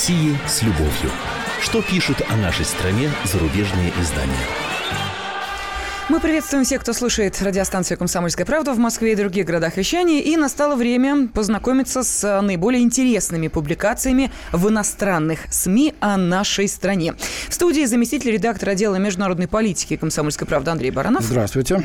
России с любовью. Что пишут о нашей стране зарубежные издания? Мы приветствуем всех, кто слушает радиостанцию «Комсомольская правда» в Москве и других городах вещания. И настало время познакомиться с наиболее интересными публикациями в иностранных СМИ о нашей стране. В студии заместитель редактора отдела международной политики «Комсомольской правды» Андрей Баранов. Здравствуйте.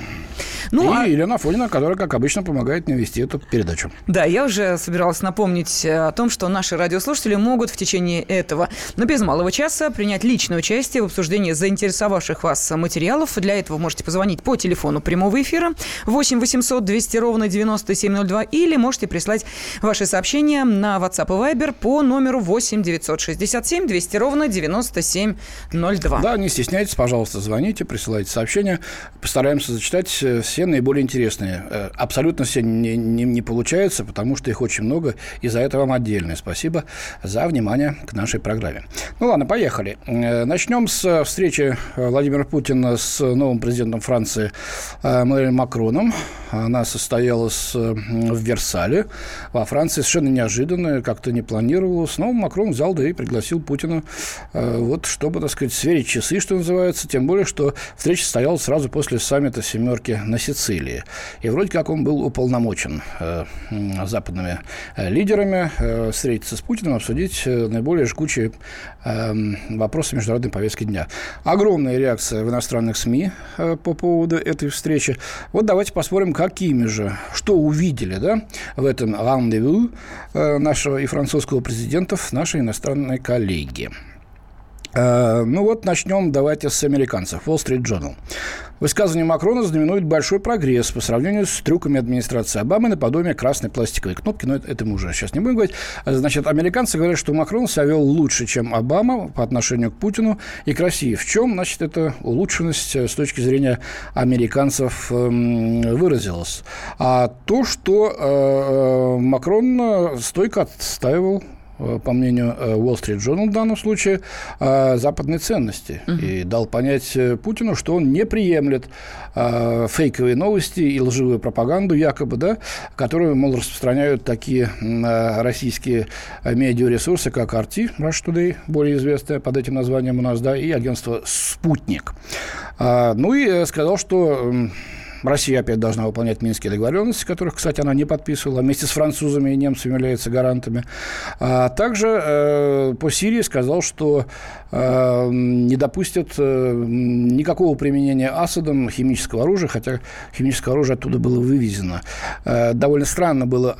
Ну, и а... Елена Фонина, которая, как обычно, помогает мне вести эту передачу. Да, я уже собиралась напомнить о том, что наши радиослушатели могут в течение этого, но без малого часа, принять личное участие в обсуждении заинтересовавших вас материалов. Для этого можете позвонить по телефону прямого эфира 8 800 200 ровно 9702 или можете прислать ваши сообщения на WhatsApp и Viber по номеру 8 967 200 ровно 9702. Да, не стесняйтесь, пожалуйста, звоните, присылайте сообщения. Постараемся зачитать все все наиболее интересные. Э, абсолютно все не, не, не получается, потому что их очень много, и за это вам отдельное спасибо за внимание к нашей программе. Ну ладно, поехали. Э, начнем с встречи Владимира Путина с новым президентом Франции Эммануэлем Макроном. Она состоялась в Версале во Франции. Совершенно неожиданно, как-то не планировалось. Но Макрон взял, да и пригласил Путина, э, вот, чтобы, так сказать, сверить часы, что называется. Тем более, что встреча состоялась сразу после саммита «семерки» на Сицилии. И вроде как он был уполномочен э, западными э, лидерами э, встретиться с Путиным, обсудить наиболее жгучие вопросы международной повестки дня. Огромная реакция в иностранных СМИ по поводу этой встречи. Вот давайте посмотрим, какими же, что увидели да, в этом рандеву нашего и французского президентов наши иностранные коллеги. Ну вот начнем давайте с американцев. Wall Street Journal. Высказывание Макрона знаменует большой прогресс по сравнению с трюками администрации Обамы наподобие красной пластиковой кнопки, но это, это мы уже сейчас не будем говорить. Значит, американцы говорят, что Макрон себя вел лучше, чем Обама по отношению к Путину и к России. В чем, значит, эта улучшенность э, с точки зрения американцев эм, выразилась? А то, что э, э, Макрон стойко отстаивал Э, по мнению э, Wall Street Journal в данном случае, э, западные ценности. Угу. И дал понять Путину, что он не приемлет фейковые новости и лживую пропаганду, якобы, да, которую, мол, распространяют такие российские медиаресурсы, как RT, Rush Today, более известное под этим названием у нас, да, и агентство «Спутник». Ну и сказал, что Россия опять должна выполнять минские договоренности, которых, кстати, она не подписывала, вместе с французами и немцами являются гарантами. А также э, по Сирии сказал, что э, не допустят э, никакого применения Асадом химического оружия, хотя химическое оружие оттуда было вывезено. Э, довольно странно было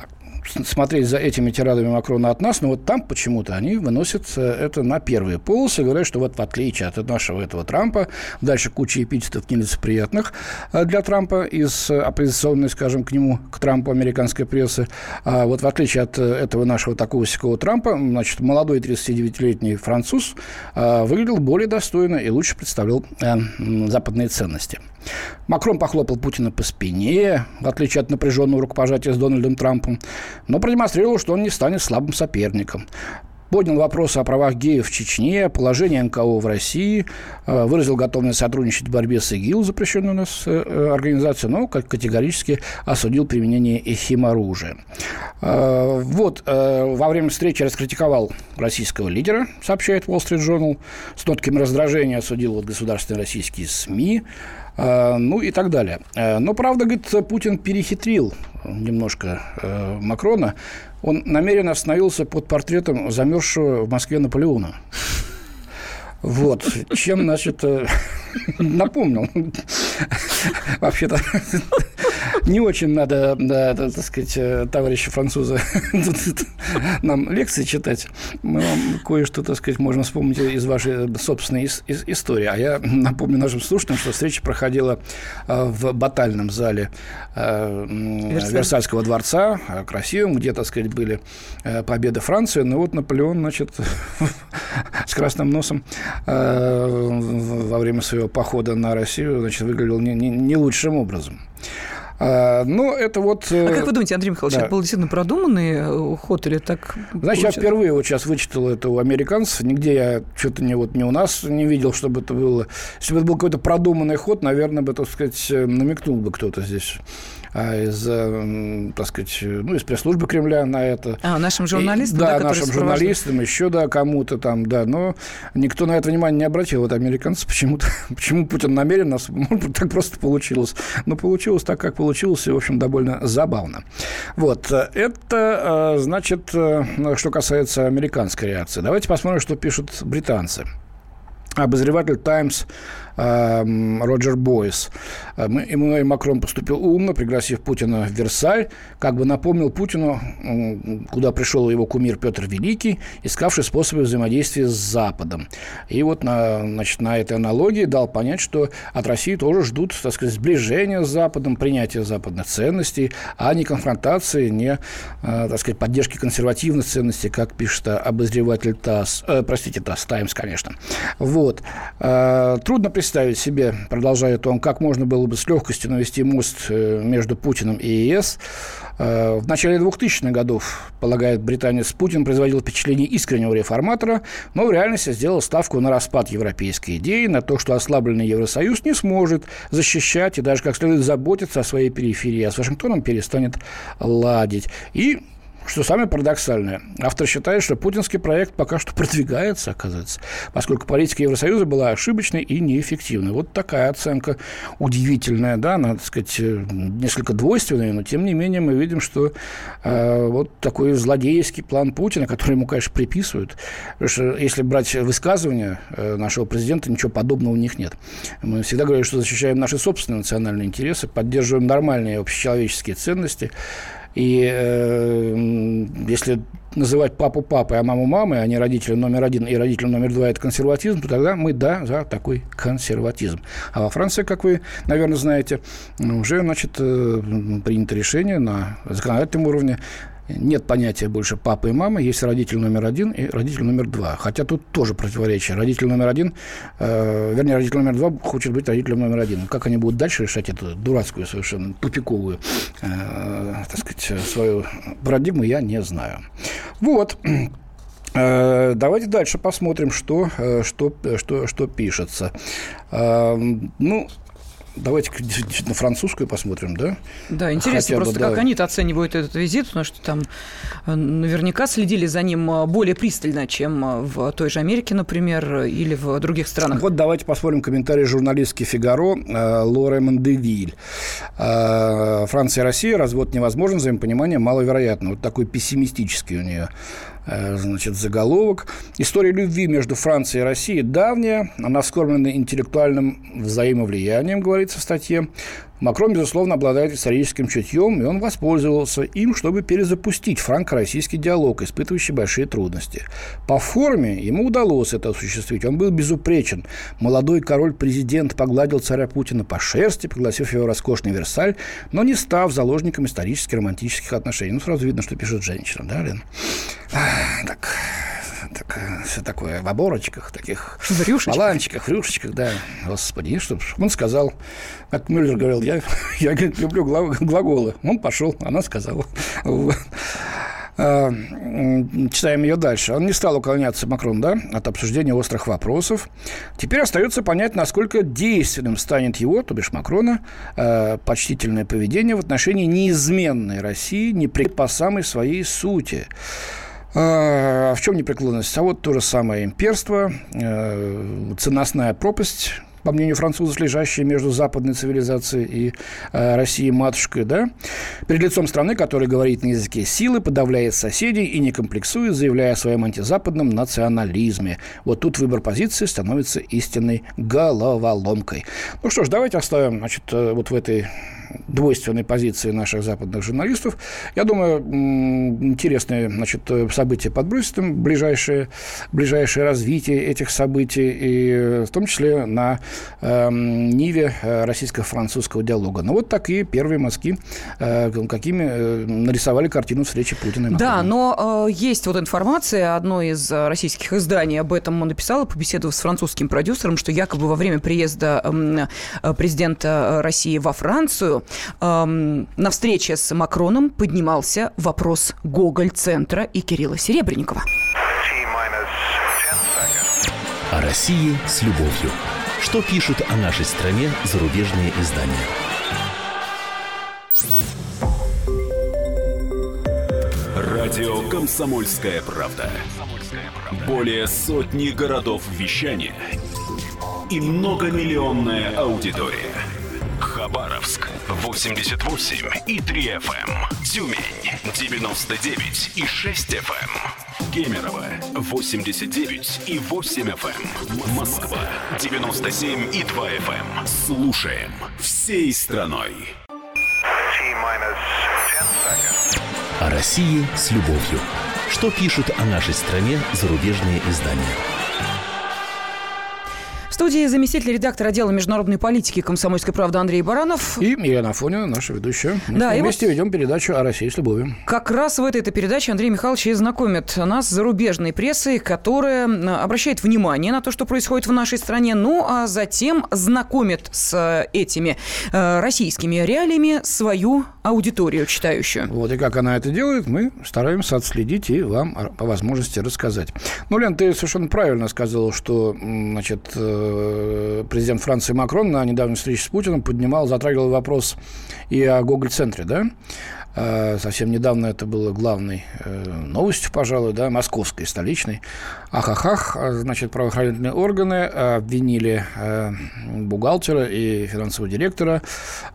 смотреть за этими тирадами Макрона от нас, но вот там почему-то они выносят э, это на первые полосы, говорят, что вот в отличие от нашего этого Трампа, дальше куча эпитетов нелицеприятных э, для Трампа из оппозиционной, скажем, к нему, к Трампу американской прессы, а вот в отличие от э, этого нашего такого сякого Трампа, значит, молодой 39-летний француз выглядел более достойно и лучше представлял западные ценности. Макрон похлопал Путина по спине, в отличие от напряженного рукопожатия с Дональдом Трампом, но продемонстрировал, что он не станет слабым соперником. Поднял вопросы о правах геев в Чечне, положении НКО в России, э, выразил готовность сотрудничать в борьбе с ИГИЛ, запрещенной у нас э, э, организацией, но категорически осудил применение химоружия. Вот, во время встречи раскритиковал российского лидера, сообщает Wall Street Journal, с нотками раздражения осудил вот государственные российские СМИ, ну и так далее. Э, но, правда, говорит, Путин перехитрил немножко э, Макрона. Он намеренно остановился под портретом замерзшего в Москве Наполеона. Вот. Чем, значит, напомнил. Вообще-то не очень надо, да, так сказать, э, товарищи французы нам лекции читать. Мы вам кое-что, так сказать, можем вспомнить из вашей собственной истории. А я напомню нашим слушателям, что встреча проходила э, в батальном зале э, Версальского дворца, красивым, где, так сказать, были победы Франции. Но вот Наполеон, значит, с красным носом во время своего похода на Россию, значит, выглядел не, не, не лучшим образом. А, ну, это вот... А как э, вы думаете, Андрей Михайлович, да. это был действительно продуманный э, ход или так? Значит, я впервые вот сейчас вычитал это у американцев. Нигде я что-то не, вот, не у нас не видел, чтобы это было... Если бы это был какой-то продуманный ход, наверное, бы, так сказать, э, намекнул бы кто-то здесь из, так сказать, ну, из пресс-службы Кремля на это. А, нашим журналистам, и, да, да нашим журналистам, еще, да, кому-то там, да, но никто на это внимание не обратил. Вот американцы почему-то, почему Путин намерен нас, может быть, так просто получилось. Но получилось так, как получилось, и, в общем, довольно забавно. Вот, это, значит, что касается американской реакции. Давайте посмотрим, что пишут британцы. Обозреватель «Таймс» Роджер Бойс. Эм, Эммануэль Макрон поступил умно, пригласив Путина в Версаль, как бы напомнил Путину, куда пришел его кумир Петр Великий, искавший способы взаимодействия с Западом. И вот на, значит, на этой аналогии дал понять, что от России тоже ждут, так сказать, сближения с Западом, принятия западных ценностей, а не конфронтации, не, э, так сказать, поддержки консервативных ценностей, как пишет обозреватель ТАСС, э, простите, ТАСС, Таймс, конечно. Вот. Э, трудно представить представить себе, продолжает он, как можно было бы с легкостью навести мост э, между Путиным и ЕС. Э, в начале 2000-х годов, полагает британец, Путин производил впечатление искреннего реформатора, но в реальности сделал ставку на распад европейской идеи, на то, что ослабленный Евросоюз не сможет защищать и даже как следует заботиться о своей периферии, а с Вашингтоном перестанет ладить. И что самое парадоксальное, автор считает, что путинский проект пока что продвигается, оказывается, поскольку политика Евросоюза была ошибочной и неэффективной. Вот такая оценка удивительная, да, так сказать, несколько двойственная, но тем не менее мы видим, что э, вот такой злодейский план Путина, который ему, конечно, приписывают, потому что если брать высказывания э, нашего президента, ничего подобного у них нет. Мы всегда говорим, что защищаем наши собственные национальные интересы, поддерживаем нормальные общечеловеческие ценности, и э, если называть папу папой, а маму мамой, а не родителем номер один и родителем номер два – это консерватизм, то тогда мы, да, за такой консерватизм. А во Франции, как вы, наверное, знаете, уже, значит, э, принято решение на законодательном уровне нет понятия больше папы и мамы, есть родитель номер один и родитель номер два. Хотя тут тоже противоречие. Родитель номер один, э, вернее, родитель номер два хочет быть родителем номер один. Как они будут дальше решать эту дурацкую, совершенно тупиковую, э, так сказать, свою парадигму, я не знаю. Вот. Э, давайте дальше посмотрим, что, э, что, что, что пишется. Э, ну, Давайте на французскую посмотрим, да? Да, интересно Хотя просто, бы, да. как они оценивают этот визит, потому что там э, наверняка следили за ним э, более пристально, чем э, в той же Америке, например, или в других странах. Вот давайте посмотрим комментарий журналистки «Фигаро» Лоры Мандевиль. Франция и Россия, развод невозможен, взаимопонимание маловероятно. Вот такой пессимистический у нее значит, заголовок. История любви между Францией и Россией давняя, она вскормлена интеллектуальным взаимовлиянием, говорится в статье. Макрон, безусловно, обладает историческим чутьем, и он воспользовался им, чтобы перезапустить франко-российский диалог, испытывающий большие трудности. По форме ему удалось это осуществить. Он был безупречен. Молодой король-президент погладил царя Путина по шерсти, пригласив его в роскошный Версаль, но не став заложником исторически-романтических отношений. Ну, сразу видно, что пишет женщина, да, Лен? Так, так, все такое в оборочках, таких в рюшечках. баланчиках, в рюшечках, да. Господи, что он сказал, как Мюллер говорил, я, я люблю глаголы. Он пошел, она сказала. А, читаем ее дальше. Он не стал уклоняться, Макрон, да, от обсуждения острых вопросов. Теперь остается понять, насколько действенным станет его, то бишь Макрона, а, почтительное поведение в отношении неизменной России, не по самой своей сути. А в чем непреклонность? А вот то же самое имперство, э, ценностная пропасть, по мнению французов, лежащая между западной цивилизацией и э, Россией матушкой, да, перед лицом страны, которая говорит на языке силы, подавляет соседей и не комплексует, заявляя о своем антизападном национализме. Вот тут выбор позиции становится истинной головоломкой. Ну что ж, давайте оставим, значит, э, вот в этой двойственной позиции наших западных журналистов. Я думаю, интересные значит, события подбросят им ближайшее, ближайшее развитие этих событий, и в том числе на э, ниве российско-французского диалога. Ну, вот такие первые мазки, э, какими э, нарисовали картину встречи Путина и Макрона. Да, но э, есть вот информация, одно из российских изданий об этом написало, побеседовав с французским продюсером, что якобы во время приезда э, президента России во Францию эм, на встрече с Макроном поднимался вопрос Гоголь-центра и Кирилла Серебренникова. О России с любовью. Что пишут о нашей стране зарубежные издания? Радио «Комсомольская правда». Более сотни городов вещания и многомиллионная аудитория. Хабаровск 88 и 3 FM. Эм. Тюмень 99 и 6 FM. Эм. Кемерово 89 и 8 FM. Эм. Москва 97 и 2 FM. Слушаем всей страной. О России с любовью. Что пишут о нашей стране зарубежные издания? Студии заместитель редактора отдела международной политики комсомольской правды Андрей Баранов. И Елена Афонина, наша ведущая. Мы да, вместе вот ведем передачу о России с любовью. Как раз в этой, этой передаче Андрей Михайлович и знакомит нас с зарубежной прессой, которая обращает внимание на то, что происходит в нашей стране, ну а затем знакомит с этими э, российскими реалиями свою аудиторию читающую. Вот и как она это делает, мы стараемся отследить и вам по возможности рассказать. Ну, Лен, ты совершенно правильно сказал, что значит, э, Э, президент Франции Макрон на недавней встрече с Путиным поднимал, затрагивал вопрос и о Гоголь-центре, да? Э, совсем недавно это было главной э, новостью, пожалуй, да, московской, столичной. Ахахах, значит, правоохранительные органы обвинили бухгалтера и финансового директора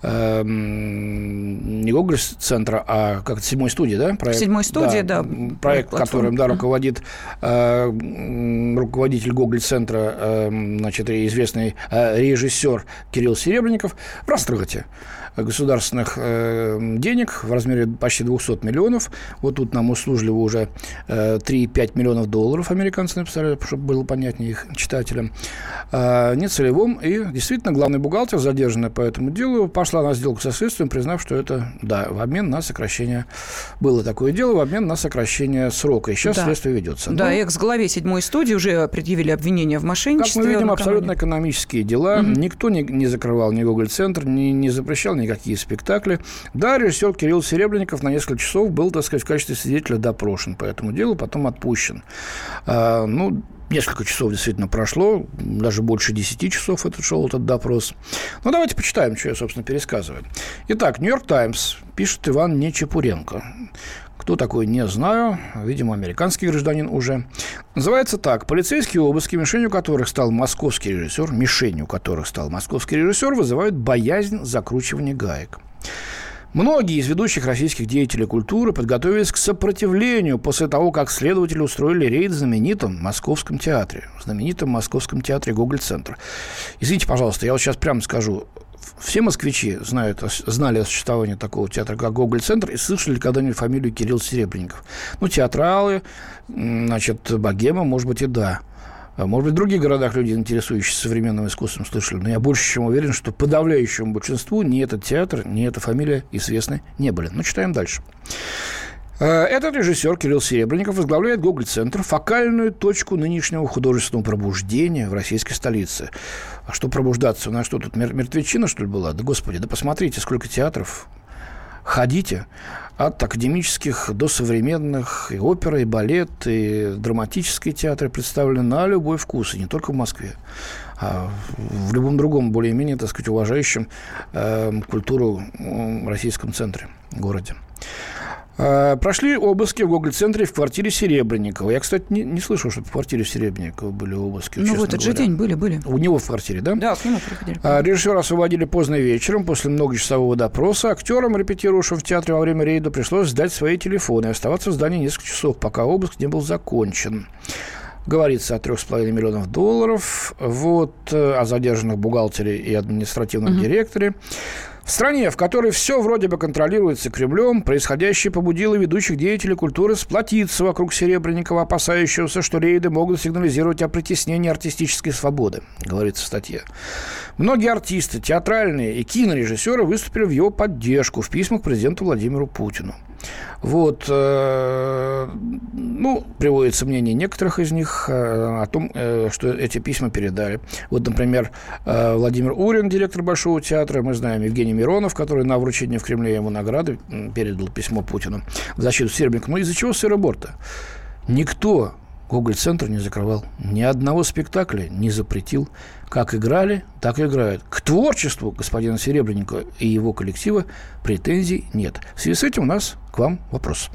не Гоголь-центра, а как седьмой студии, да? Проект, седьмой студии, да. да проект, которым, да, руководит руководитель Гоголь-центра, значит, известный режиссер Кирилл Серебренников в растрате государственных э, денег в размере почти 200 миллионов. Вот тут нам услужливо уже э, 3,5 миллионов долларов американцы написали, чтобы было понятнее их читателям. Э, нецелевым. И действительно, главный бухгалтер, задержанный по этому делу, пошла на сделку со следствием, признав, что это, да, в обмен на сокращение, было такое дело, в обмен на сокращение срока. И сейчас да. следствие ведется. Да, Но... экс-главе седьмой студии уже предъявили обвинение в мошенничестве. Как мы видим, абсолютно экономические дела. Угу. Никто не, не закрывал ни Google-центр, не, не запрещал никакие спектакли. Да, режиссер Кирилл Серебренников на несколько часов был, так сказать, в качестве свидетеля допрошен по этому делу, потом отпущен. А, ну, несколько часов действительно прошло, даже больше 10 часов этот шел этот допрос. Ну, давайте почитаем, что я, собственно, пересказываю. Итак, «Нью-Йорк Таймс», пишет Иван Нечепуренко. Кто такой, не знаю. Видимо, американский гражданин уже. Называется так. Полицейские обыски, мишенью которых стал московский режиссер, мишенью которых стал московский режиссер, вызывают боязнь закручивания гаек. Многие из ведущих российских деятелей культуры подготовились к сопротивлению после того, как следователи устроили рейд в знаменитом Московском театре. В знаменитом Московском театре Гоголь-центр. Извините, пожалуйста, я вот сейчас прямо скажу все москвичи знают, знали о существовании такого театра, как Гоголь-центр, и слышали когда-нибудь фамилию Кирилл Серебренников. Ну, театралы, значит, богема, может быть, и да. А может быть, в других городах люди, интересующиеся современным искусством, слышали. Но я больше чем уверен, что подавляющему большинству ни этот театр, ни эта фамилия известны не были. Ну, читаем дальше. Э, этот режиссер Кирилл Серебренников возглавляет Гоголь-центр, фокальную точку нынешнего художественного пробуждения в российской столице. А что пробуждаться? У нас что тут, мертвечина, что ли, была? Да, господи, да посмотрите, сколько театров. Ходите от академических до современных, и опера, и балет, и драматические театры представлены на любой вкус, и не только в Москве, а в любом другом, более-менее, так сказать, уважающем э, культуру российском центре, городе. А, прошли обыски в Гоголь-центре в квартире Серебренникова. Я, кстати, не, не слышал, что в квартире Серебренникова были обыски. Ну, в этот говоря. же день были, были. У него в квартире, да? Да, к нему приходили. А, режиссера освободили поздно вечером после многочасового допроса. Актерам, репетировавшим в театре во время рейда, пришлось сдать свои телефоны и оставаться в здании несколько часов, пока обыск не был закончен. Говорится о 3,5 миллионов долларов, вот, э, о задержанных бухгалтере и административном угу. директоре. В стране, в которой все вроде бы контролируется Кремлем, происходящее побудило ведущих деятелей культуры сплотиться вокруг Серебренникова, опасающегося, что рейды могут сигнализировать о притеснении артистической свободы, говорится в статье. Многие артисты, театральные и кинорежиссеры выступили в его поддержку в письмах президенту Владимиру Путину. Вот, э, ну, приводится мнение некоторых из них э, о том, э, что эти письма передали. Вот, например, Владимир Урин, директор Большого театра, мы знаем Евгений Миронов, который на вручение в Кремле ему награды передал письмо Путину в защиту Сербинка. Но из-за чего сыроборта? Никто Гоголь-центр не закрывал. Ни одного спектакля не запретил. Как играли, так и играют. К творчеству господина Серебренникова и его коллектива претензий нет. В связи с этим у нас к вам вопрос.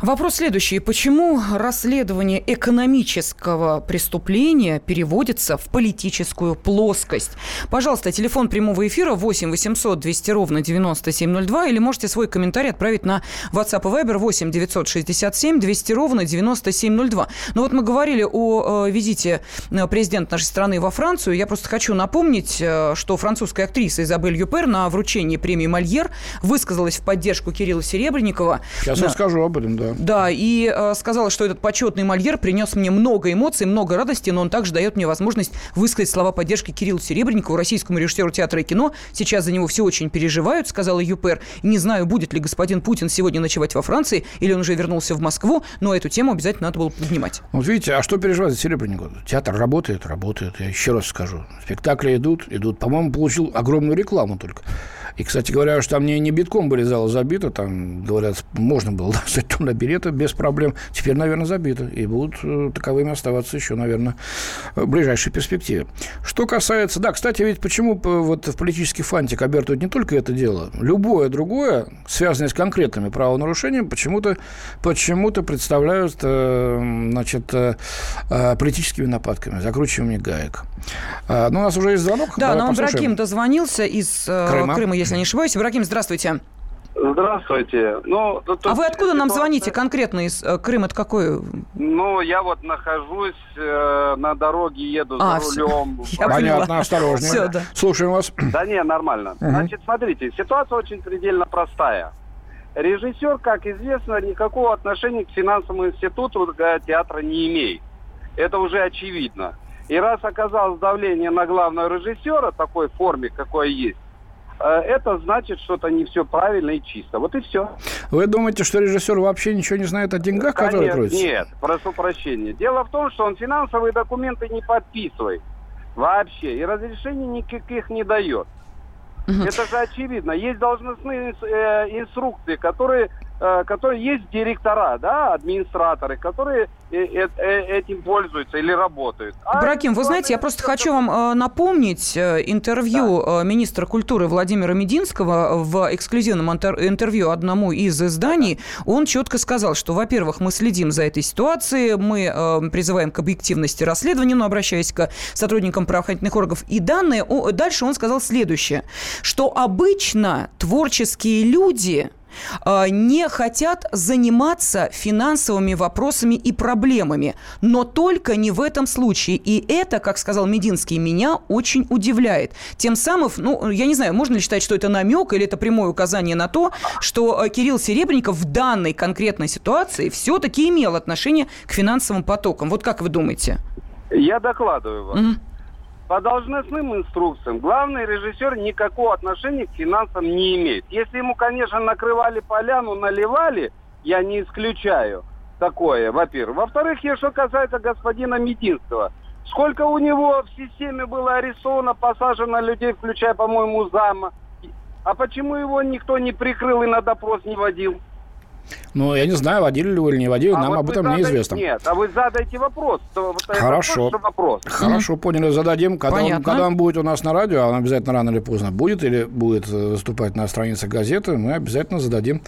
Вопрос следующий. Почему расследование экономического преступления переводится в политическую плоскость? Пожалуйста, телефон прямого эфира 8 800 200 ровно 9702 или можете свой комментарий отправить на WhatsApp и Viber 8 967 200 ровно 9702. Но вот мы говорили о э, визите э, президента нашей страны во Францию. Я просто хочу напомнить, э, что французская актриса Изабель Юпер на вручении премии «Мольер» высказалась в поддержку Кирилла Серебренникова. Сейчас да. я скажу об этом, да. Да, и э, сказала, что этот почетный Мольер принес мне много эмоций, много радости, но он также дает мне возможность высказать слова поддержки Кириллу Серебренникову, российскому режиссеру театра и кино. Сейчас за него все очень переживают, сказала Юпер. Не знаю, будет ли господин Путин сегодня ночевать во Франции, или он уже вернулся в Москву, но эту тему обязательно надо было поднимать. Вот видите, а что переживать за Серебренникова? Театр работает, работает, я еще раз скажу. Спектакли идут, идут. По-моему, получил огромную рекламу только. И, кстати говоря, что там не, не битком были залы забиты, там, говорят, можно было достать туда билеты без проблем. Теперь, наверное, забиты. И будут э, таковыми оставаться еще, наверное, в ближайшей перспективе. Что касается... Да, кстати, ведь почему вот в политический фантик обертывают не только это дело. Любое другое, связанное с конкретными правонарушениями, почему-то почему представляют э, значит, э, политическими нападками, закручиванием гаек. А, ну, у нас уже есть звонок. Да, нам Браким дозвонился из Крыма. Крыма, если не ошибаюсь. Браким, здравствуйте. Здравствуйте. Ну, тут а вы откуда ситуация... нам звоните конкретно из э, Крыма? Это какой? Ну, я вот нахожусь э, на дороге, еду а, за рулем. Я Понятно, осторожнее. Все, да. Слушаем вас. Да не, нормально. Угу. Значит, смотрите, ситуация очень предельно простая. Режиссер, как известно, никакого отношения к финансовому институту театра не имеет. Это уже очевидно. И раз оказалось давление на главного режиссера такой форме, какой есть, э, это значит, что-то не все правильно и чисто. Вот и все. Вы думаете, что режиссер вообще ничего не знает о деньгах, Конечно, которые крутятся? Нет, прошу прощения. Дело в том, что он финансовые документы не подписывает вообще и разрешений никаких не дает. Это же очевидно. Есть должностные э, инструкции, которые которые есть директора, да, администраторы, которые э, э, этим пользуются или работают. А Браким, вы знаете, я просто хочу вам напомнить интервью да. министра культуры Владимира Мединского в эксклюзивном интервью одному из изданий. Он четко сказал, что, во-первых, мы следим за этой ситуацией, мы призываем к объективности расследования, но обращаясь к сотрудникам правоохранительных органов и данные, дальше он сказал следующее, что обычно творческие люди не хотят заниматься финансовыми вопросами и проблемами, но только не в этом случае. И это, как сказал Мединский, меня очень удивляет. Тем самым, ну, я не знаю, можно ли считать, что это намек или это прямое указание на то, что э, Кирилл Серебренников в данной конкретной ситуации все-таки имел отношение к финансовым потокам. Вот как вы думаете? Я докладываю вам. Mm-hmm. По должностным инструкциям главный режиссер никакого отношения к финансам не имеет. Если ему, конечно, накрывали поляну, наливали, я не исключаю такое, во-первых. Во-вторых, что касается господина Мединского. Сколько у него в системе было арестовано, посажено людей, включая, по-моему, зама. А почему его никто не прикрыл и на допрос не водил? Ну, я не знаю, водили ли вы или не водили, а нам вот об этом задаете, неизвестно. Нет, а вы задайте вопрос. Хорошо. Вопрос, вопрос. Хорошо, поняли, зададим. Когда он, когда он будет у нас на радио, а он обязательно рано или поздно будет, или будет э, выступать на странице газеты, мы обязательно зададим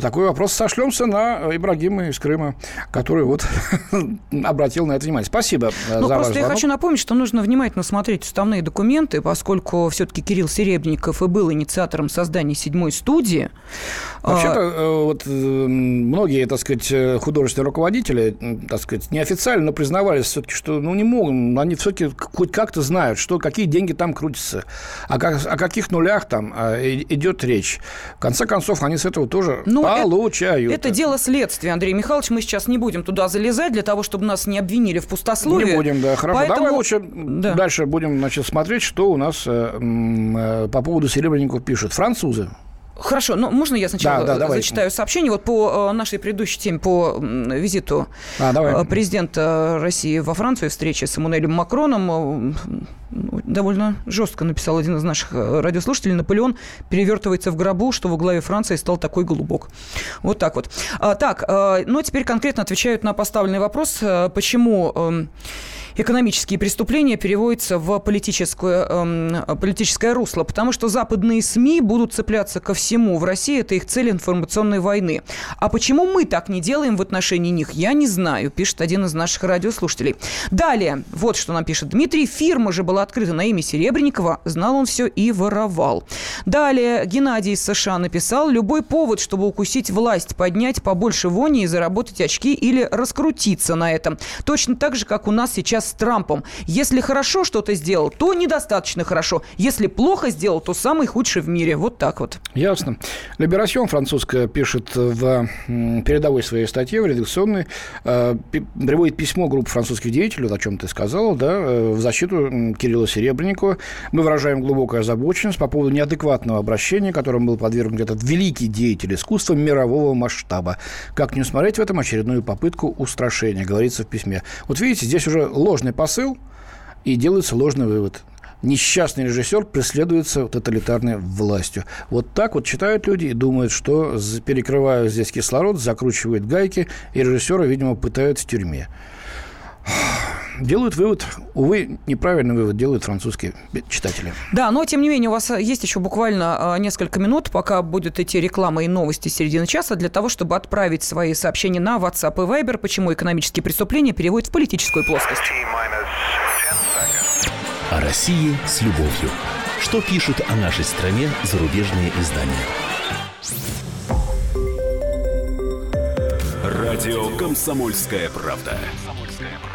такой вопрос. Сошлемся на Ибрагима из Крыма, который вот обратил на это внимание. Спасибо э, ну, за просто я хочу напомнить, что нужно внимательно смотреть уставные документы, поскольку все-таки Кирилл Серебников и был инициатором создания седьмой студии. Вообще-то, а, вот многие, так сказать, э, художественные руководители, так сказать, неофициально, но признавались все-таки, что ну, не могут, они все-таки хоть как-то знают, что, какие деньги там крутятся, о, как, о каких нулях там а, идет речь. В конце концов, они с этого тоже ну, получают. Это, это дело следствия, Андрей Михайлович. Мы сейчас не будем туда залезать для того, чтобы нас не обвинили в пустословии. Не будем, да, хорошо. Поэтому... Давай лучше да. дальше будем значит, смотреть, что у нас э, э, по поводу Серебренников пишут. Французы Хорошо, но можно я сначала да, да, зачитаю сообщение? Вот по э, нашей предыдущей теме, по визиту а, давай. Э, президента России во Францию, встрече с Эммануэлем Макроном, э, ну, довольно жестко написал один из наших радиослушателей. Наполеон перевертывается в гробу, что во главе Франции стал такой голубок. Вот так вот. А, так, ну теперь конкретно отвечают на поставленный вопрос, почему эм, экономические преступления переводятся в политическое, э, политическое русло, потому что западные СМИ будут цепляться ко всему. В России это их цель информационной войны. А почему мы так не делаем в отношении них, я не знаю, пишет один из наших радиослушателей. Далее, вот что нам пишет Дмитрий. Фирма же была открыта на имя Серебренникова, знал он все и воровал. Далее, Геннадий из США написал, любой повод, чтобы укусить власть, поднять побольше вони и заработать очки или раскрутиться на этом. Точно так же, как у нас сейчас с Трампом. Если хорошо что-то сделал, то недостаточно хорошо. Если плохо сделал, то самый худший в мире. Вот так вот. Ясно. Либерасьон французская пишет в передовой своей статье, в редакционной, э, приводит письмо группы французских деятелей, о чем ты сказал, да, э, в защиту Кирилла Серебренникова. Мы выражаем глубокую озабоченность по поводу неадекватного обращения, которым был подвергнут этот великий деятель искусства мирового масштаба. Как не усмотреть в этом очередную попытку устрашения, говорится в письме. Вот видите, здесь уже ложный посыл, и делается ложный вывод несчастный режиссер преследуется тоталитарной властью. Вот так вот читают люди и думают, что перекрывая здесь кислород, закручивают гайки, и режиссера, видимо, пытают в тюрьме. Делают вывод, увы, неправильный вывод делают французские читатели. Да, но тем не менее у вас есть еще буквально а, несколько минут, пока будет идти реклама и новости середины часа, для того, чтобы отправить свои сообщения на WhatsApp и Viber, почему экономические преступления переводят в политическую плоскость. О России с любовью. Что пишут о нашей стране зарубежные издания? Радио «Комсомольская правда».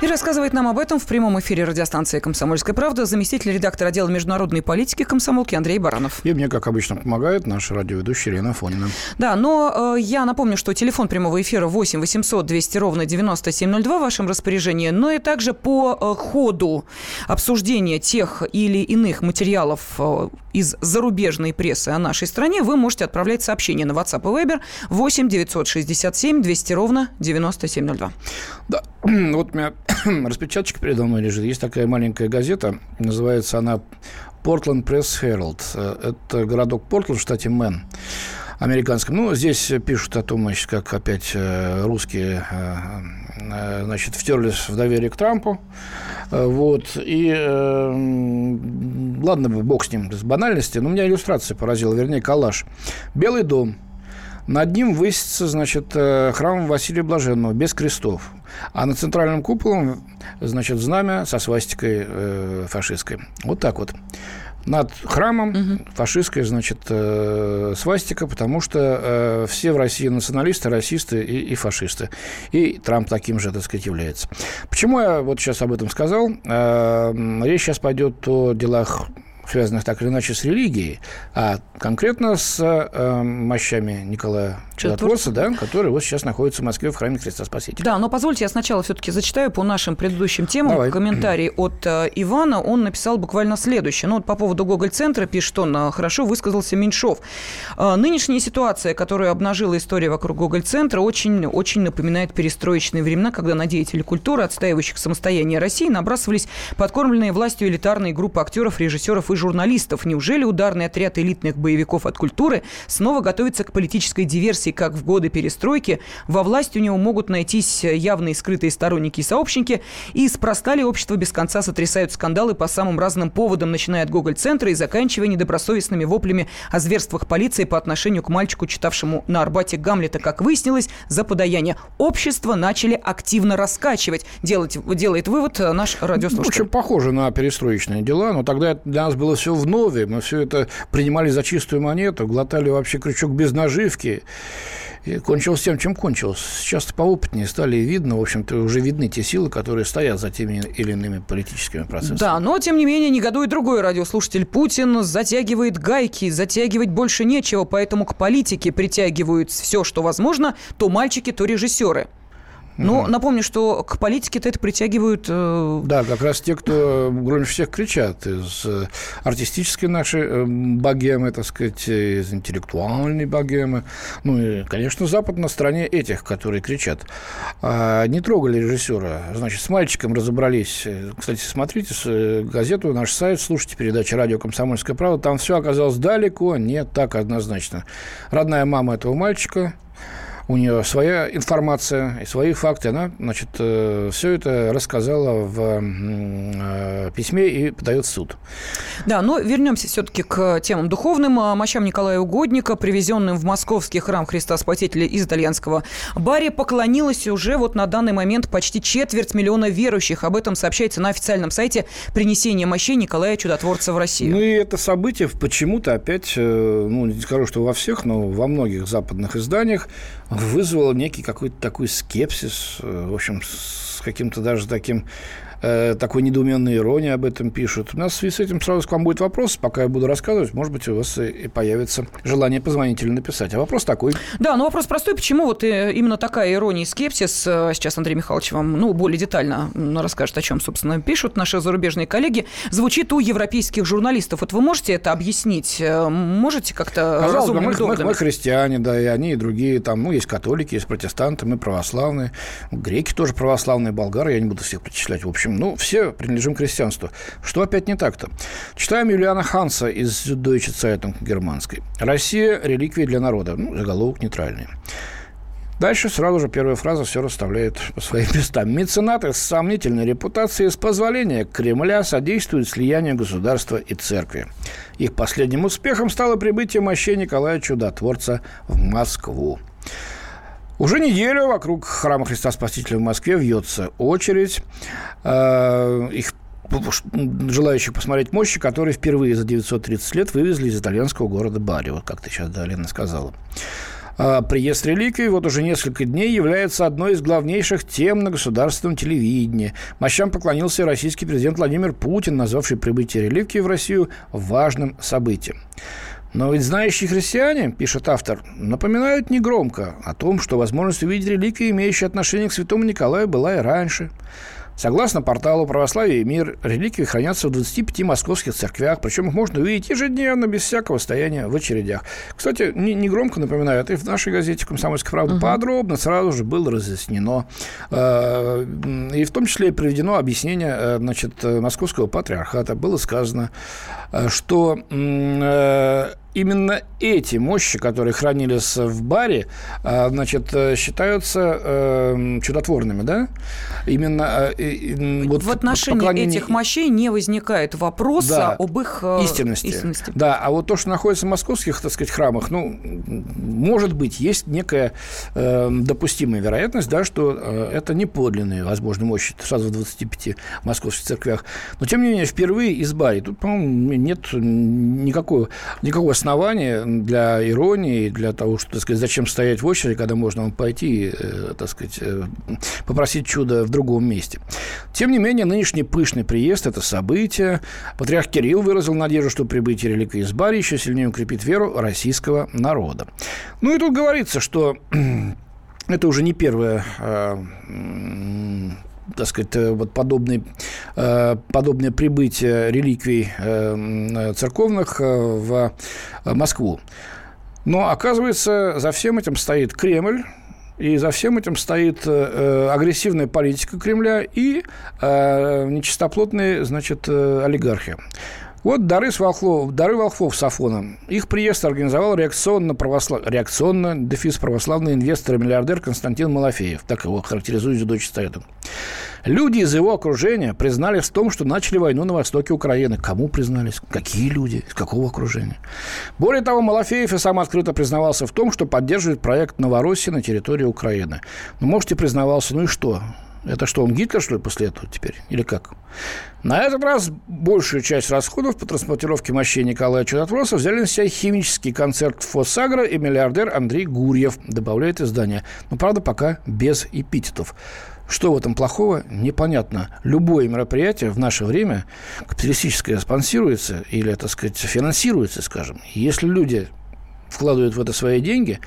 И рассказывает нам об этом в прямом эфире радиостанции «Комсомольская правда» заместитель редактора отдела международной политики комсомолки Андрей Баранов. И мне, как обычно, помогает наш радиоведущий Ирина Фонина. Да, но э, я напомню, что телефон прямого эфира 8 800 200 ровно 9702 в вашем распоряжении, но и также по э, ходу обсуждения тех или иных материалов э, из зарубежной прессы о нашей стране вы можете отправлять сообщения на WhatsApp и Viber 8 967 200 ровно 9702. Да, вот у меня распечаточка передо мной лежит. Есть такая маленькая газета, называется она Portland Press Herald. Это городок Портленд в штате Мэн американском. Ну, здесь пишут о том, значит, как опять э, русские э, э, значит, втерлись в доверие к Трампу. Вот. И ладно бы, бог с ним, с банальности, но меня иллюстрация поразила, вернее, коллаж. Белый дом – над ним высится, значит, э, храм Василия Блаженного без крестов. А над центральным куполом, значит, знамя со свастикой э, фашистской. Вот так вот. Над храмом угу. фашистская, значит, э, свастика, потому что э, все в России националисты, расисты и, и фашисты. И Трамп таким же, так сказать, является. Почему я вот сейчас об этом сказал? Э, речь сейчас пойдет о делах связанных так или иначе с религией, а конкретно с э, мощами Николая Чудотворца, да, который вот сейчас находится в Москве в храме Христа Спасителя. Да, но позвольте, я сначала все-таки зачитаю по нашим предыдущим темам Давай. комментарий от э, Ивана. Он написал буквально следующее. Ну вот по поводу Гоголь-центра пишет он, э, хорошо высказался Меньшов. Э, нынешняя ситуация, которую обнажила история вокруг Гоголь-центра, очень, очень напоминает перестроечные времена, когда на деятелей культуры, отстаивающих самостояние России, набрасывались подкормленные властью элитарные группы актеров, режиссеров и журналистов. Неужели ударный отряд элитных боевиков от культуры снова готовится к политической диверсии, как в годы перестройки? Во власти у него могут найтись явные скрытые сторонники и сообщники. И спроста ли общество без конца сотрясают скандалы по самым разным поводам, начиная от Гоголь-центра и заканчивая недобросовестными воплями о зверствах полиции по отношению к мальчику, читавшему на Арбате Гамлета, как выяснилось, за подаяние. Общество начали активно раскачивать. Делать, делает вывод наш радиослушатель. Очень похоже на перестроечные дела, но тогда для нас было было все в нове, мы все это принимали за чистую монету, глотали вообще крючок без наживки. И кончилось тем, чем кончилось. Сейчас поопытнее стали видно, в общем-то, уже видны те силы, которые стоят за теми или иными политическими процессами. Да, но, тем не менее, негодует другой радиослушатель. Путин затягивает гайки, затягивать больше нечего, поэтому к политике притягивают все, что возможно, то мальчики, то режиссеры. Но напомню, что к политике-то это притягивают... Э... Да, как раз те, кто громче всех кричат из э, артистической нашей э, богемы, так сказать, из интеллектуальной богемы. Ну и, конечно, Запад на стороне этих, которые кричат. А, не трогали режиссера. Значит, с мальчиком разобрались. Кстати, смотрите газету, наш сайт, слушайте передачи «Радио Комсомольская правда». Там все оказалось далеко не так однозначно. Родная мама этого мальчика – у нее своя информация и свои факты. Она, значит, э, все это рассказала в э, письме и подает в суд. Да, но вернемся все-таки к темам духовным. А, мощам Николая Угодника, привезенным в московский храм Христа Спасителя из итальянского Барри, поклонилась уже вот на данный момент почти четверть миллиона верующих. Об этом сообщается на официальном сайте принесения мощей Николая Чудотворца в Россию. Ну и это событие почему-то опять, э, ну не скажу, что во всех, но во многих западных изданиях вызвало некий какой-то такой скепсис, э, в общем, с каким-то даже таким э, такой недоуменной иронии об этом пишут. У нас в связи с этим сразу к вам будет вопрос. Пока я буду рассказывать, может быть, у вас и появится желание позвонить или написать. А вопрос такой. Да, но вопрос простой. Почему вот э, именно такая ирония и скепсис? Э, сейчас Андрей Михайлович вам ну, более детально расскажет, о чем, собственно, пишут наши зарубежные коллеги. Звучит у европейских журналистов. Вот вы можете это объяснить? Можете как-то разумным мы, мы, мы христиане, да, и они, и другие. Там, ну, есть католики, есть протестанты, мы православные. Греки тоже православные, болгары. Я не буду всех причислять. В общем, общем, ну, все принадлежим к христианству. Что опять не так-то? Читаем Юлиана Ханса из Deutsche Zeitung германской. «Россия – реликвия для народа». Ну, заголовок нейтральный. Дальше сразу же первая фраза все расставляет по своим местам. Меценаты с сомнительной репутацией с позволения Кремля содействуют слиянию государства и церкви. Их последним успехом стало прибытие мощей Николая Чудотворца в Москву. Уже неделю вокруг храма Христа Спасителя в Москве вьется очередь. Э, их желающих посмотреть мощи, которые впервые за 930 лет вывезли из итальянского города Бари. Вот как ты сейчас, да, Лена, сказала. Э, приезд реликвий вот уже несколько дней является одной из главнейших тем на государственном телевидении. Мощам поклонился российский президент Владимир Путин, назвавший прибытие реликвий в Россию важным событием. Но ведь знающие христиане, пишет автор, напоминают негромко о том, что возможность увидеть реликвии, имеющие отношение к святому Николаю, была и раньше. Согласно порталу «Православие и мир», реликвии хранятся в 25 московских церквях, причем их можно увидеть ежедневно, без всякого стояния в очередях. Кстати, не, не громко напоминаю, это и в нашей газете «Комсомольская правда» угу. подробно сразу же было разъяснено. Э, и в том числе приведено объяснение э, значит, московского патриархата. Было сказано, э, что именно эти мощи, которые хранились в баре, а, значит, э, считаются э, чудотворными, да? Именно э, вот в отношении поклонение... этих мощей не возникает вопроса да, об их э, истинности. истинности. Да, а вот то, что находится в московских, так сказать, храмах, ну, может быть, есть некая э, допустимая вероятность, да, что э, это не подлинные, возможно, мощи сразу в 25 московских церквях. Но, тем не менее, впервые из бари. Тут, по-моему, нет никакого, никакого основания для иронии, для того, что, так сказать, зачем стоять в очереди, когда можно пойти, э, так сказать, э, попросить чудо в другом месте. Тем не менее, нынешний пышный приезд – это событие. Патриарх Кирилл выразил надежду, что прибытие реликвии из Бари еще сильнее укрепит веру российского народа. Ну и тут говорится, что это уже не первое э, так сказать, э, вот подобные, э, подобное прибытие реликвий э, церковных в Москву. Но, оказывается, за всем этим стоит Кремль, и за всем этим стоит агрессивная политика Кремля и нечистоплотные, значит, олигархи. Вот дары, с волхвов, дары волхвов с Афоном. Их приезд организовал реакционно, православ... реакционно дефис православный инвестор и миллиардер Константин Малафеев. Так его характеризует Дочь Стоятон. Люди из его окружения признались в том, что начали войну на востоке Украины. Кому признались? Какие люди? Из какого окружения? Более того, Малафеев и сам открыто признавался в том, что поддерживает проект Новороссии на территории Украины. Ну, может, и признавался, ну и что? Это что, он Гитлер, что ли, после этого теперь? Или как? На этот раз большую часть расходов по транспортировке мощей Николая Чудотворца взяли на себя химический концерт Фосагра и миллиардер Андрей Гурьев, добавляет издание. Но, правда, пока без эпитетов. Что в этом плохого, непонятно. Любое мероприятие в наше время капиталистическое спонсируется или, так сказать, финансируется, скажем. Если люди вкладывают в это свои деньги,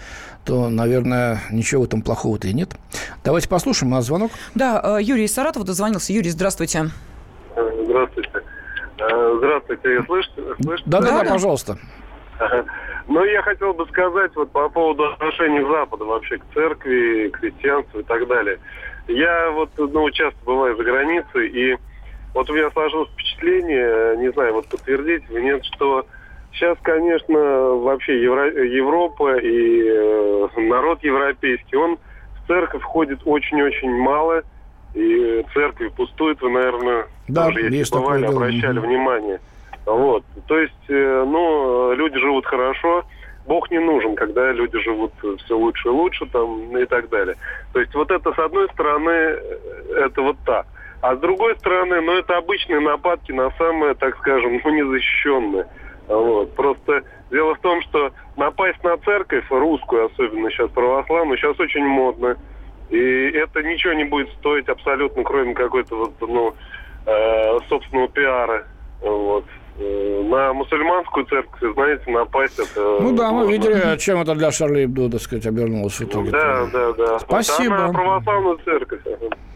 то, наверное, ничего в этом плохого-то и нет. Давайте послушаем, у нас звонок. Да, Юрий из Саратова дозвонился. Юрий, здравствуйте. Здравствуйте. Здравствуйте, слышите? слышите? Да, да, да, пожалуйста. Ну, я хотел бы сказать вот по поводу отношений к Западу, вообще к церкви, к христианству и так далее. Я вот, ну, часто бываю за границей, и вот у меня сложилось впечатление, не знаю, вот подтвердить вы нет, что сейчас, конечно, вообще Евро... Европа и э, народ европейский, он в церковь входит очень-очень мало, и церкви пустуют, вы, наверное, да, тоже, если бывали, обращали внимание. Вот. То есть, э, ну, люди живут хорошо, Бог не нужен, когда люди живут все лучше и лучше там и так далее. То есть вот это с одной стороны, э, это вот так. А с другой стороны, ну это обычные нападки на самое, так скажем, ну незащищенное. Вот. Просто дело в том, что напасть на церковь, русскую особенно сейчас православную, сейчас очень модно. И это ничего не будет стоить абсолютно, кроме какой-то вот, ну, э, собственного пиара. Вот. Э, на мусульманскую церковь, знаете, напасть это... Ну да, мы видели, чем это для Шарли Эбдо, так сказать, обернулось в итоге. Да, да, да. Спасибо. Вот, православную церковь.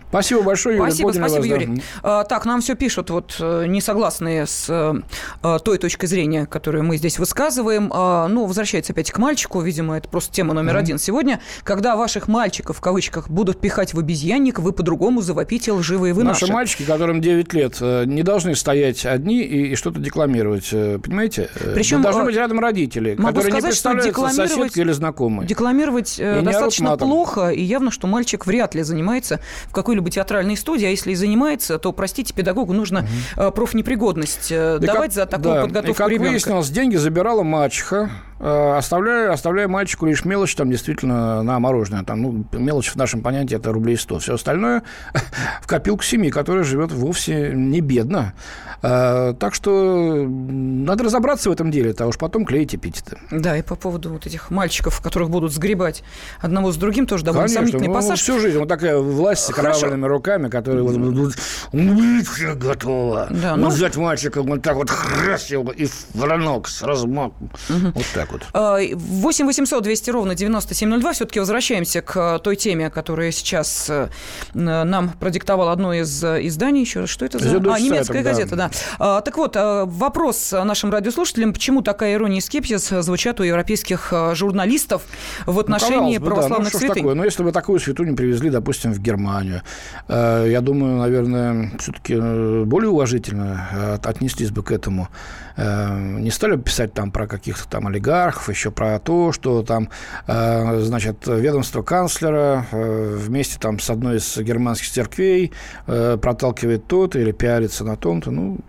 Спасибо большое, Юрий. Спасибо, Поняли спасибо, вас, Юрий. Да. А, так, нам все пишут, вот э, не согласные с а, той точкой зрения, которую мы здесь высказываем. А, ну, возвращается опять к мальчику, видимо, это просто тема номер mm-hmm. один сегодня. Когда ваших мальчиков, в кавычках, будут пихать в обезьянник, вы по-другому завопите лживые вы наши. Наши мальчики, которым 9 лет, не должны стоять одни и, и что-то декламировать, понимаете? Причем должны быть рядом родители, могу которые сказать, не представляются что соседки или знакомые. Декламировать и достаточно плохо, и явно, что мальчик вряд ли занимается в какой-либо театральной студии, а если и занимается, то, простите, педагогу нужно угу. профнепригодность да давать как, за такую да. подготовку и как ребенка. выяснилось, деньги забирала мачеха, э, оставляя, оставляя мальчику лишь мелочь там действительно на мороженое. Там, ну, мелочь в нашем понятии это рублей 100. Все остальное в копилку семьи, которая живет вовсе не бедно. Э, так что надо разобраться в этом деле, а уж потом клеить эпитеты. Да, и по поводу вот этих мальчиков, которых будут сгребать одного с другим, тоже довольно Конечно, сомнительный ну, пассаж. всю жизнь вот такая власть с кровавыми руками, которые вот убить все готово. Да, ну... Взять мальчика вот так вот хрясь его и в ранок с размахом. Угу. Вот так вот. 8 800 200 ровно 9702. Все-таки возвращаемся к той теме, которая сейчас э, нам продиктовал одно из изданий. Еще раз, что это за... А, немецкая газета, да. А, так вот, вопрос нашим радиослушателям, почему такая ирония и скепсис звучат у европейских журналистов в ну, отношении ну, православных да. ну, святынь? Такое? Ну, если бы такую святыню привезли, допустим, в Германию, э, я думаю, наверное, все-таки э, более уважительно э, отнеслись бы к этому. Не стали бы писать там про каких-то там олигархов, еще про то, что там, значит, ведомство канцлера вместе там с одной из германских церквей проталкивает то-то или пиарится на том-то. Ну,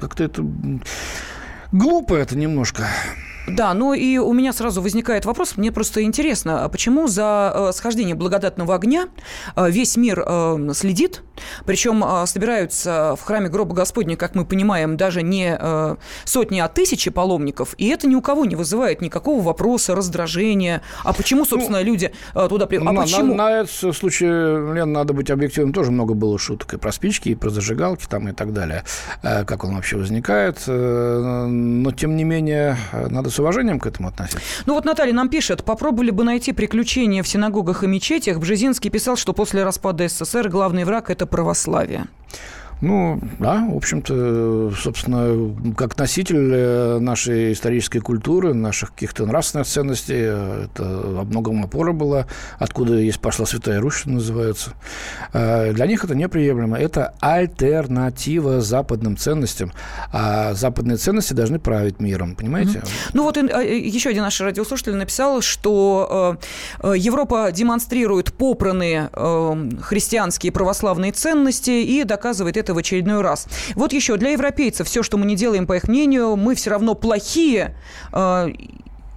как-то это глупо это немножко. Да, ну и у меня сразу возникает вопрос, мне просто интересно, а почему за э, схождение благодатного огня э, весь мир э, следит, причем собираются в храме гроба Господня, как мы понимаем, даже не сотни, а тысячи паломников, и это ни у кого не вызывает никакого вопроса, раздражения. А почему, собственно, ну, люди туда приходят? А на, почему? На, на этот случай, Лен, надо быть объективным, тоже много было шуток и про спички, и про зажигалки там и так далее, как он вообще возникает. Но, тем не менее, надо с уважением к этому относиться. Ну вот Наталья нам пишет, попробовали бы найти приключения в синагогах и мечетях. Бжезинский писал, что после распада СССР главный враг – это православие. Ну, да, в общем-то, собственно, как носитель э, нашей исторической культуры, наших каких-то нравственных ценностей, э, это во многом опора была, откуда есть пошла Святая Русь, что называется. Э, для них это неприемлемо. Это альтернатива западным ценностям. А западные ценности должны править миром, понимаете? Mm-hmm. Ну вот еще один наш радиослушатель написал, что Европа демонстрирует попранные христианские православные ценности и доказывает это в очередной раз. Вот еще для европейцев все, что мы не делаем, по их мнению, мы все равно плохие э,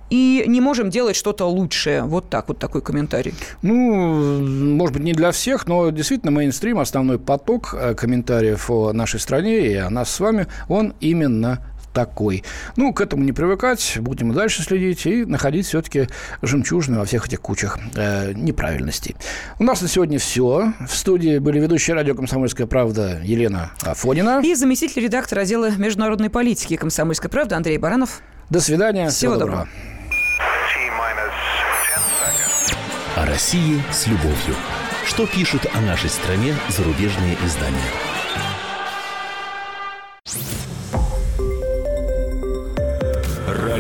и не можем делать что-то лучшее. Вот так, вот такой комментарий. Ну, может быть, не для всех, но действительно мейнстрим, основной поток э, комментариев о нашей стране и о нас с вами, он именно такой. Ну, к этому не привыкать, будем и дальше следить и находить все-таки жемчужины во всех этих кучах э, неправильностей. У нас на сегодня все. В студии были ведущие радио «Комсомольская правда» Елена Афонина. И заместитель редактора отдела международной политики «Комсомольской правды» Андрей Баранов. До свидания. Всего, Всего доброго. доброго. России с любовью. Что пишут о нашей стране зарубежные издания?